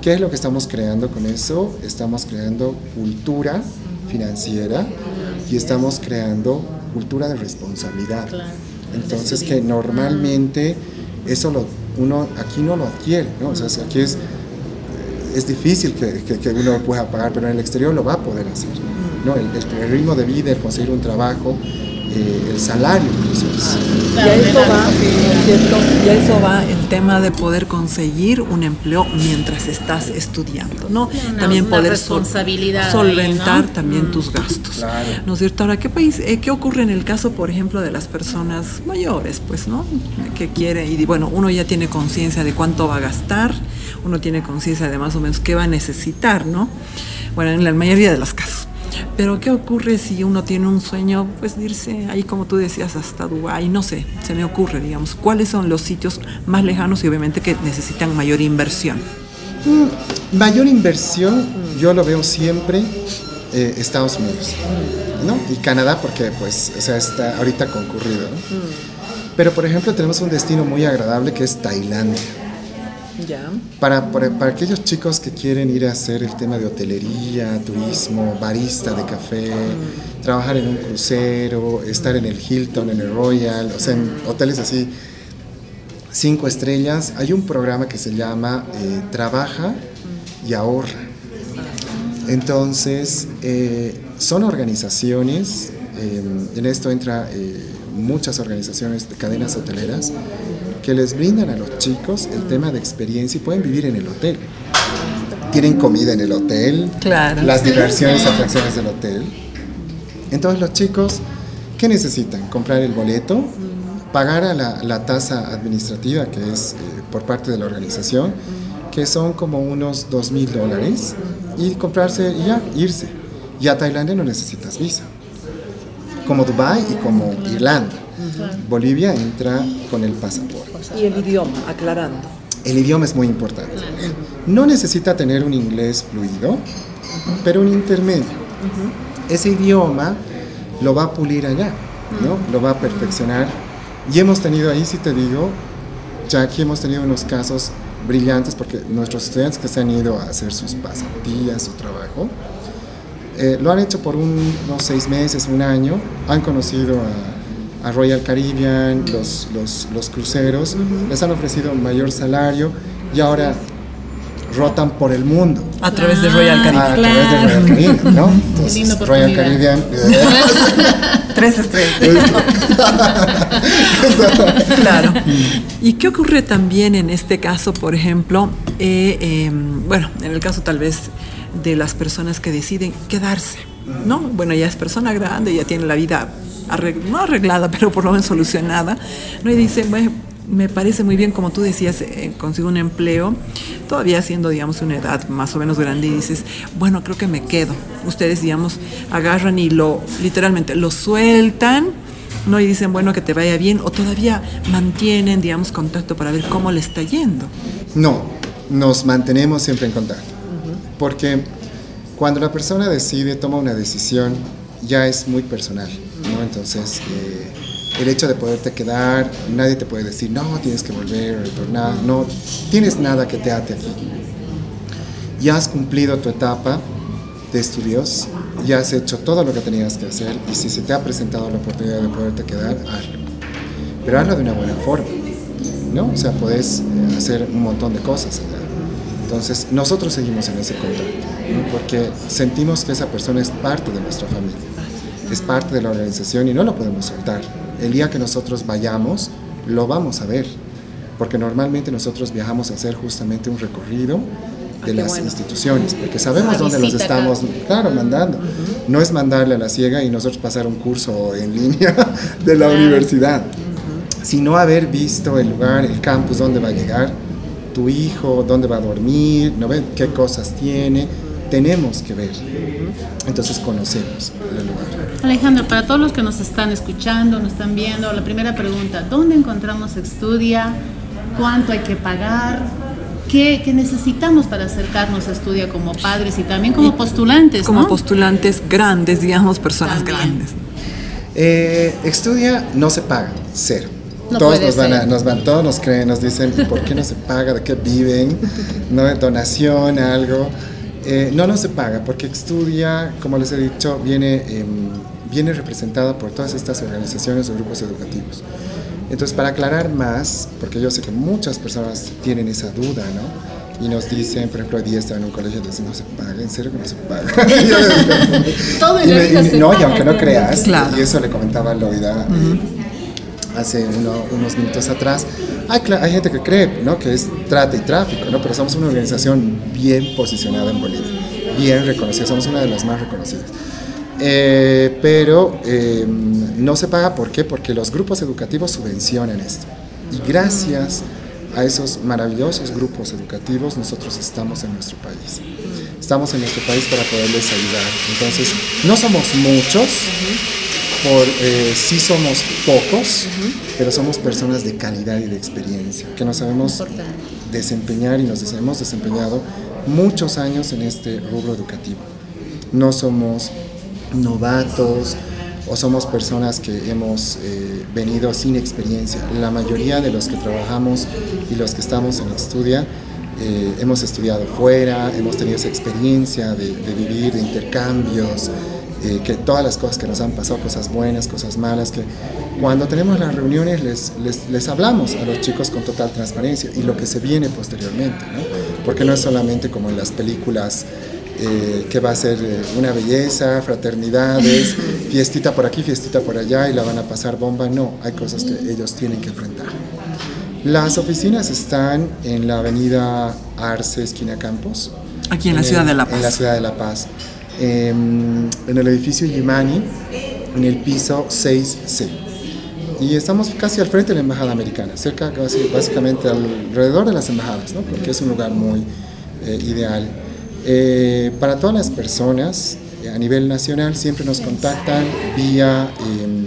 ¿Qué es lo que estamos creando con eso? Estamos creando cultura financiera y estamos creando cultura de responsabilidad. Entonces que normalmente eso lo, uno aquí no lo adquiere, ¿no? O sea, aquí es, es difícil que, que, que, uno pueda pagar, pero en el exterior lo va a poder hacer, ¿no? El, el, el ritmo de vida, el conseguir un trabajo, eh, el salario incluso. y, a eso va, ¿cierto? y a eso va el tema de poder conseguir un empleo mientras estás estudiando, ¿no? Una, también una poder responsabilidad solventar ahí, ¿no? también Mm. tus gastos. Claro. ¿No es cierto? Ahora, ¿qué, país, eh, ¿qué ocurre en el caso, por ejemplo, de las personas mayores? Pues, ¿no? Que quiere, y bueno, uno ya tiene conciencia de cuánto va a gastar, uno tiene conciencia de más o menos qué va a necesitar, ¿no? Bueno, en la mayoría de los casos. Pero ¿qué ocurre si uno tiene un sueño, pues irse ahí, como tú decías, hasta Dubái? No sé, se me ocurre, digamos, ¿cuáles son los sitios más lejanos y obviamente que necesitan mayor inversión? Mm, mayor inversión, yo lo veo siempre eh, Estados Unidos, ¿no? Y Canadá porque, pues, o sea, está ahorita concurrido, ¿no? Pero, por ejemplo, tenemos un destino muy agradable que es Tailandia. Ya. Para, para, para, aquellos chicos que quieren ir a hacer el tema de hotelería, turismo, barista de café, trabajar en un crucero, estar en el Hilton, en el Royal, o sea, en hoteles así, cinco estrellas, hay un programa que se llama eh, Trabaja y Ahorra. Entonces, eh, son organizaciones, eh, en esto entra muchas organizaciones de cadenas hoteleras, que les brindan a los chicos el tema de experiencia y pueden vivir en el hotel. Tienen comida en el hotel, las diversiones, atracciones del hotel. Entonces los chicos, ¿qué necesitan? Comprar el boleto, pagar a la, tasa administrativa que es eh, por parte de la organización, que son como unos dos mil dólares, y comprarse y ya, irse. Y a Tailandia no necesitas visa, como Dubai y como Irlanda. Bolivia entra con el pasaporte. Y el idioma, aclarando. El idioma es muy importante. No necesita tener un inglés fluido, pero un intermedio. Ese idioma lo va a pulir allá, ¿no? Lo va a perfeccionar. Y hemos tenido ahí, si te digo, ya aquí hemos tenido unos casos brillantes porque nuestros estudiantes que se han ido a hacer sus pasantías, su trabajo, eh, lo han hecho por unos seis meses, un año, han conocido a a Royal Caribbean, los, los, los cruceros, les han ofrecido mayor salario y ahora rotan por el mundo. A través de Royal Caribbean. a través de Royal Caribbean, ¿no? Entonces, Royal Caribbean. Tres estrellas. claro. ¿Y qué ocurre también en este caso, por ejemplo? Eh, em, bueno, en el caso tal vez de las personas que deciden quedarse, ¿no? Bueno, ya es persona grande, ya tiene la vida no arreglada, pero por lo menos solucionada, ¿no? y dice, bueno, me parece muy bien, como tú decías, eh, consigo un empleo, todavía siendo, digamos, una edad más o menos grande, y dices, bueno, creo que me quedo. Ustedes, digamos, agarran y lo, literalmente, lo sueltan, ¿no? Y dicen, bueno, que te vaya bien, o todavía mantienen, digamos, contacto para ver cómo le está yendo. No, nos mantenemos siempre en contacto, porque cuando la persona decide, toma una decisión, ya es muy personal. Entonces, eh, el hecho de poderte quedar, nadie te puede decir, no, tienes que volver, retornar, no, tienes nada que te ate aquí. Ya has cumplido tu etapa de estudios, ya has hecho todo lo que tenías que hacer y si se te ha presentado la oportunidad de poderte quedar, hazlo. Pero hazlo de una buena forma, ¿no? O sea, puedes eh, hacer un montón de cosas. Entonces, nosotros seguimos en ese contacto, porque sentimos que esa persona es parte de nuestra familia es parte de la organización y no lo podemos soltar. El día que nosotros vayamos, lo vamos a ver, porque normalmente nosotros viajamos a hacer justamente un recorrido de ah, las instituciones, porque sabemos dónde los estamos, claro, mandando. No es mandarle a la ciega y nosotros pasar un curso en línea de la universidad, sino haber visto el lugar, el campus, dónde va a llegar tu hijo, dónde va a dormir, ¿no ven? qué cosas tiene, tenemos que ver. Entonces conocemos el lugar. Alejandro, para todos los que nos están escuchando, nos están viendo, la primera pregunta, ¿dónde encontramos Estudia? ¿Cuánto hay que pagar? ¿Qué, necesitamos para acercarnos a Estudia como padres y también como postulantes? Como postulantes grandes, digamos, personas grandes. Eh, Estudia no se paga, cero. Todos nos van, a, nos van, todos nos creen, nos dicen, ¿por qué no se paga? ¿De qué viven? ¿No? Donación, algo. Eh, no, no se paga, porque Estudia, como les he dicho, viene, em, viene representada por todas estas organizaciones o grupos educativos. Entonces, para aclarar más, porque yo sé que muchas personas tienen esa duda, ¿no? Y nos dicen, por ejemplo, hoy día estaba en un colegio y dicen, no se paga, en serio que no se paga. Todo en la vida No, y aunque no creas, y eso le comentaba a Loida eh, hace unos minutos atrás, hay, hay, gente que cree ¿no? que es trata y tráfico, ¿no? pero somos una organización bien posicionada en Bolivia, bien reconocida, somos una de las más reconocidas. Eh, pero eh, no se paga, ¿por qué? Porque los grupos educativos subvencionan esto. Y gracias a esos maravillosos grupos educativos, nosotros estamos en nuestro país. Estamos en nuestro país para poderles ayudar. Entonces, no somos muchos, por, eh, sí somos pocos, pero somos personas de calidad y de experiencia, que nos sabemos desempeñar y nos hemos desempeñado muchos años en este rubro educativo. No somos novatos o somos personas que hemos eh, venido sin experiencia. La mayoría de los que trabajamos y los que estamos en Estudia eh, hemos estudiado fuera, hemos tenido esa experiencia de, de vivir, de intercambios, eh, que todas las cosas que nos han pasado, cosas buenas, cosas malas, que cuando tenemos las reuniones les, les, les, hablamos a los chicos con total transparencia y lo que se viene posteriormente, ¿no? porque no es solamente como en las películas eh, que va a ser eh, una belleza, fraternidades, fiestita por aquí, fiestita por allá y la van a pasar bomba, no, hay cosas que ellos tienen que enfrentar. Las oficinas están en la avenida Arce, esquina Campos. Aquí en, en la ciudad de La Paz. En la ciudad de La Paz en el edificio Yimani, en el piso 6C. Y estamos casi al frente de la Embajada Americana, cerca básicamente alrededor de las embajadas, ¿no? porque es un lugar muy eh, ideal. Eh, para todas las personas eh, a nivel nacional siempre nos contactan vía, em,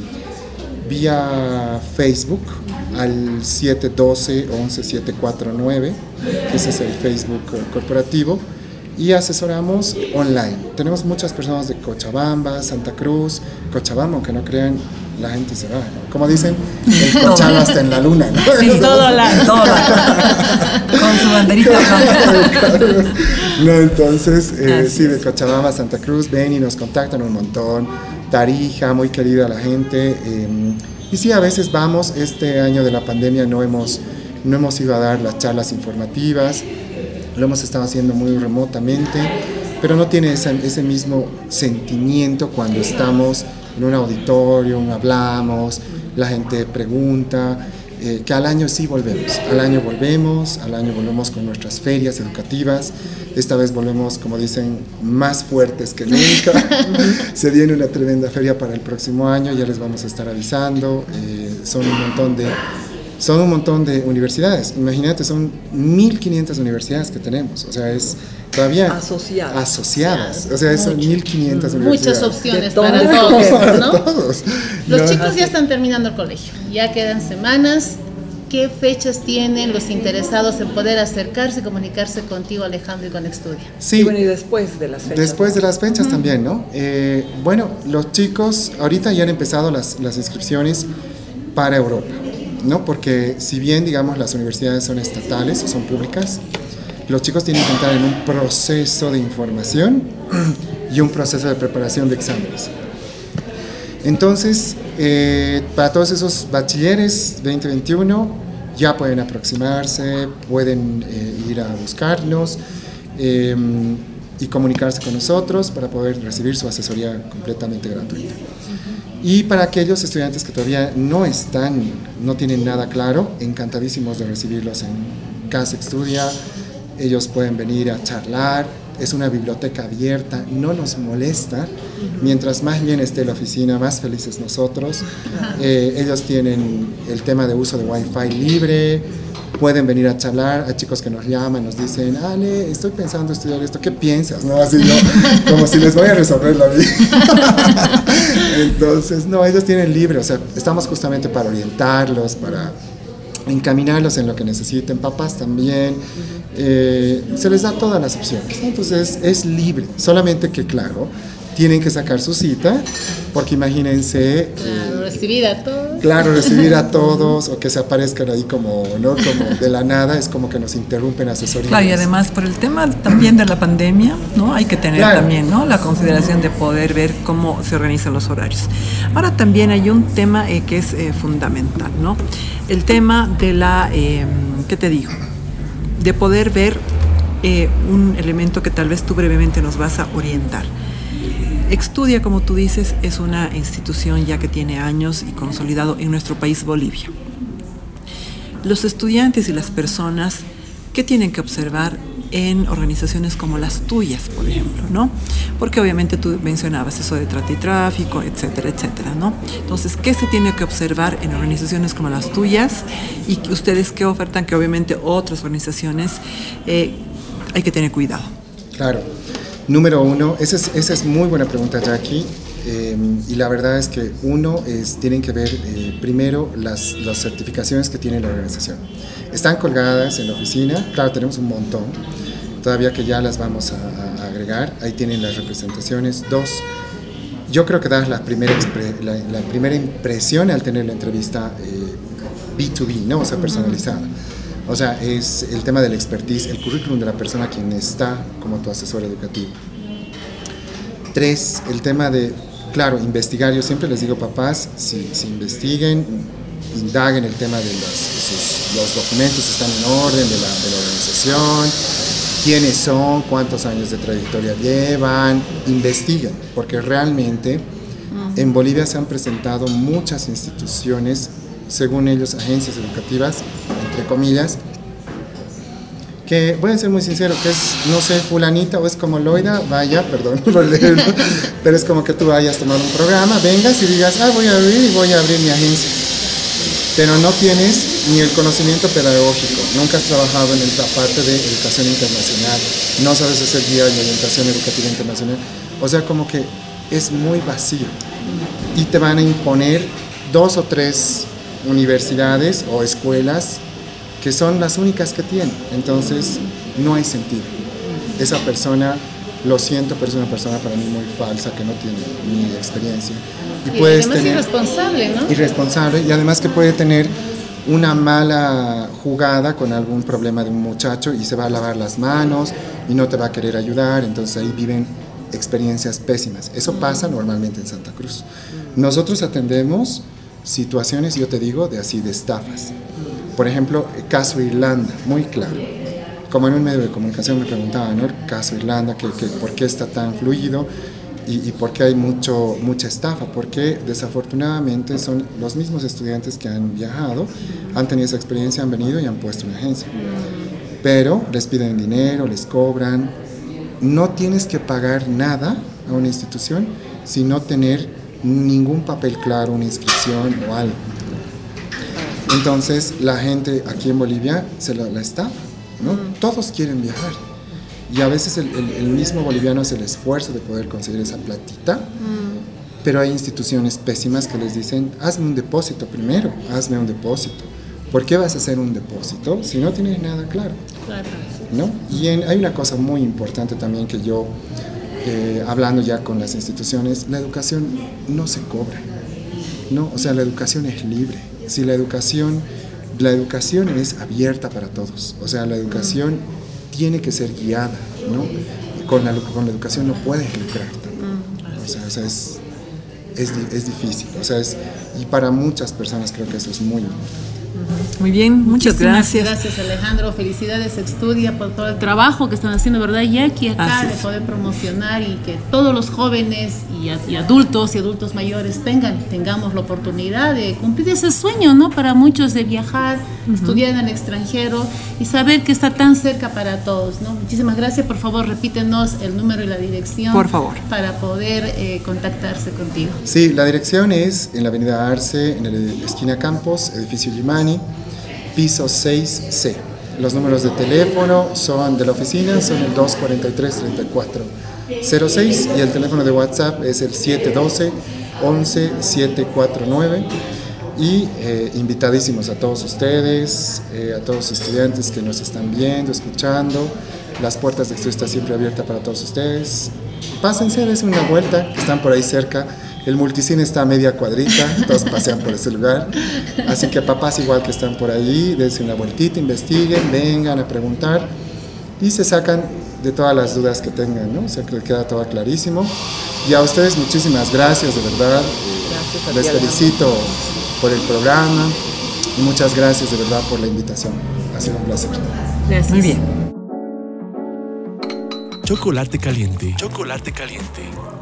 vía Facebook al 712-11749, que ese es el Facebook corporativo y asesoramos online. Tenemos muchas personas de Cochabamba, Santa Cruz, Cochabamba, aunque no crean, la gente se va. Como dicen, el Cochabamba está en la luna. ¿no? Sí, todo la, todo la, con su banderita no, entonces, eh, sí, de Cochabamba, Santa Cruz, ven y nos contactan un montón. Tarija, muy querida la gente. Eh, y sí, a veces vamos, este año de la pandemia no hemos, no hemos ido a dar las charlas informativas lo hemos estado haciendo muy remotamente, pero no tiene ese, ese mismo sentimiento cuando estamos en un auditorio, hablamos, la gente pregunta, eh, que al año sí volvemos, al año volvemos, al año volvemos con nuestras ferias educativas, esta vez volvemos, como dicen, más fuertes que nunca, se viene una tremenda feria para el próximo año, ya les vamos a estar avisando, eh, son un montón de son un montón de universidades. Imagínate, son 1.500 universidades que tenemos. O sea, es todavía asociadas. asociadas. O sea, son 1.500 universidades. Muchas opciones para todos, ¿no? todos. Los chicos ya están terminando el colegio. Ya quedan semanas. ¿Qué fechas tienen los interesados en poder acercarse y comunicarse contigo, Alejandro, y con Estudia? Sí. Y bueno, y después de las fechas. Después de las fechas también, ¿no? Eh, bueno, los chicos ahorita ya han empezado las, las inscripciones para Europa. ¿No? Porque si bien, digamos, las universidades son estatales o son públicas, los chicos tienen que entrar en un proceso de información y un proceso de preparación de exámenes. Entonces, eh, para todos esos bachilleres 2021, ya pueden aproximarse, pueden eh, ir a buscarnos eh, y comunicarse con nosotros para poder recibir su asesoría completamente gratuita. Y para aquellos estudiantes que todavía no están, no tienen nada claro, encantadísimos de recibirlos en Casa Estudia. Ellos pueden venir a charlar, es una biblioteca abierta, no nos molesta. Mientras más bien esté la oficina, más felices nosotros. Eh, ellos tienen el tema de uso de Wi-Fi libre, pueden venir a charlar, hay chicos que nos llaman, nos dicen, Ale, estoy pensando estudiar esto, ¿qué piensas? ¿No? Así yo, como si les voy a resolver la vida. Entonces, no, ellos tienen libre, o sea, estamos justamente para orientarlos, para encaminarlos en lo que necesiten, papás también, eh, se les da todas las opciones, entonces es libre, solamente que claro, tienen que sacar su cita, porque imagínense... Claro, recibir a todos. Claro, recibir a todos o que se aparezcan ahí como, ¿no? como de la nada, es como que nos interrumpen asesorías. Claro, y además por el tema también de la pandemia, ¿no? Hay que tener también, ¿no? La consideración de poder ver cómo se organizan los horarios. Ahora también hay un tema eh, que es eh, fundamental, ¿no? El tema de la, eh, ¿qué te digo? De poder ver eh, un elemento que tal vez tú brevemente nos vas a orientar Extudia, como tú dices, es una institución ya que tiene años y consolidado en nuestro país Bolivia. Los estudiantes y las personas, ¿qué tienen que observar en organizaciones como las tuyas, por ejemplo, ¿no? Porque obviamente tú mencionabas eso de trata y tráfico, etcétera, etcétera, ¿no? Entonces, ¿qué se tiene que observar en organizaciones como las tuyas y ustedes qué ofertan que obviamente otras organizaciones eh, hay que tener cuidado? Claro. Número uno, esa es, esa es muy buena pregunta, Jackie. Eh, y la verdad es que uno es, tienen que ver eh, primero las, las certificaciones que tiene la organización. Están colgadas en la oficina, claro, tenemos un montón, todavía que ya las vamos a, agregar, ahí tienen las representaciones. Dos, yo creo que das la primera, la, primera impresión al tener la entrevista B2B, eh, ¿no? o sea, personalizada. O sea, es el tema del expertise, el currículum de la persona quien está como tu asesor educativo. Tres, el tema de, claro, investigar. Yo siempre les digo, papás, si, si investiguen, indaguen el tema de los, los documentos están en orden de la, de la organización, quiénes son, cuántos años de trayectoria llevan, investiguen, porque realmente en Bolivia se han presentado muchas instituciones, según ellos agencias educativas, entre comillas, que voy a ser muy sincero, que es, no sé, fulanita o es como Loida, vaya, perdón pero es como que tú vayas a tomar un programa, vengas y digas, ah, voy a abrir y voy a abrir mi agencia pero no tienes ni el conocimiento pedagógico, nunca has trabajado en la parte de educación internacional, no sabes hacer guía de orientación educativa internacional, o sea, como que es muy vacío. Y te van a imponer dos o tres universidades o escuelas que son las únicas que tienen, entonces no hay sentido. Esa persona lo siento, pero es una persona para mí muy falsa, que no tiene ni experiencia. Y, puedes además tener, irresponsable, ¿no? Irresponsable, y además que puede tener una mala jugada con algún problema de un muchacho y se va a lavar las manos y no te va a querer ayudar, entonces ahí viven experiencias pésimas. Eso pasa normalmente en Santa Cruz. Nosotros atendemos situaciones, yo te digo, de así, de estafas. Por ejemplo, caso Irlanda, muy claro como en un medio de comunicación me preguntaban, ¿no? El caso Irlanda, que, por qué está tan fluido y, por qué hay mucho, mucha estafa, porque desafortunadamente son los mismos estudiantes que han viajado, han tenido esa experiencia, han venido y han puesto una agencia. Pero les piden dinero, les cobran. No tienes que pagar nada a una institución, sino tener ningún papel claro, una inscripción o algo. Entonces la gente aquí en Bolivia se la, la estafa todos quieren viajar. Y a veces el, mismo boliviano hace el esfuerzo de poder conseguir esa platita, pero hay instituciones pésimas que les dicen, hazme un depósito primero, hazme un depósito. ¿Por qué vas a hacer un depósito si no tienes nada claro? ¿No? Y hay una cosa muy importante también que yo, eh, hablando ya con las instituciones, la educación no se cobra. ¿no? O sea, la educación es libre. Si la educación la educación es abierta para todos, o sea, la educación tiene que ser guiada, ¿no? Con la, con la educación no puedes lucrarte, o sea, es, es, es, difícil, o sea, es, y para muchas personas creo que eso es muy importante. Muy bien, muchas gracias. Gracias Alejandro, felicidades Extudia por todo el trabajo que están haciendo, ¿verdad? Y aquí acá de poder promocionar y que todos los jóvenes y, adultos y adultos mayores tengan, tengamos la oportunidad de cumplir ese sueño, ¿no? Para muchos de viajar, estudiar en el extranjero y saber que está tan cerca para todos, ¿no? Muchísimas gracias, por favor repítenos el número y la dirección. Por favor. Para poder eh, contactarse contigo. Sí, la dirección es en la avenida Arce, en la esquina Campos, edificio Limani piso 6C. Los números de teléfono son de la oficina, son el 243-3406 y el teléfono de WhatsApp es el 712-11749. Y eh, invitadísimos a todos ustedes, eh, a todos los estudiantes que nos están viendo, escuchando. Las puertas de estudio están siempre abiertas para todos ustedes. Pásense, dense una vuelta, están por ahí cerca el multicine está a media cuadrita, todos pasean por ese lugar. Así que papás igual que están por ahí, dense una vueltita, investiguen, vengan a preguntar y se sacan de todas las dudas que tengan, ¿no? O sea, que les queda todo clarísimo. Y a ustedes muchísimas gracias, de verdad. Les felicito por el programa y muchas gracias de verdad por la invitación. Ha sido un placer. Gracias. Muy bien. Chocolate caliente. Chocolate caliente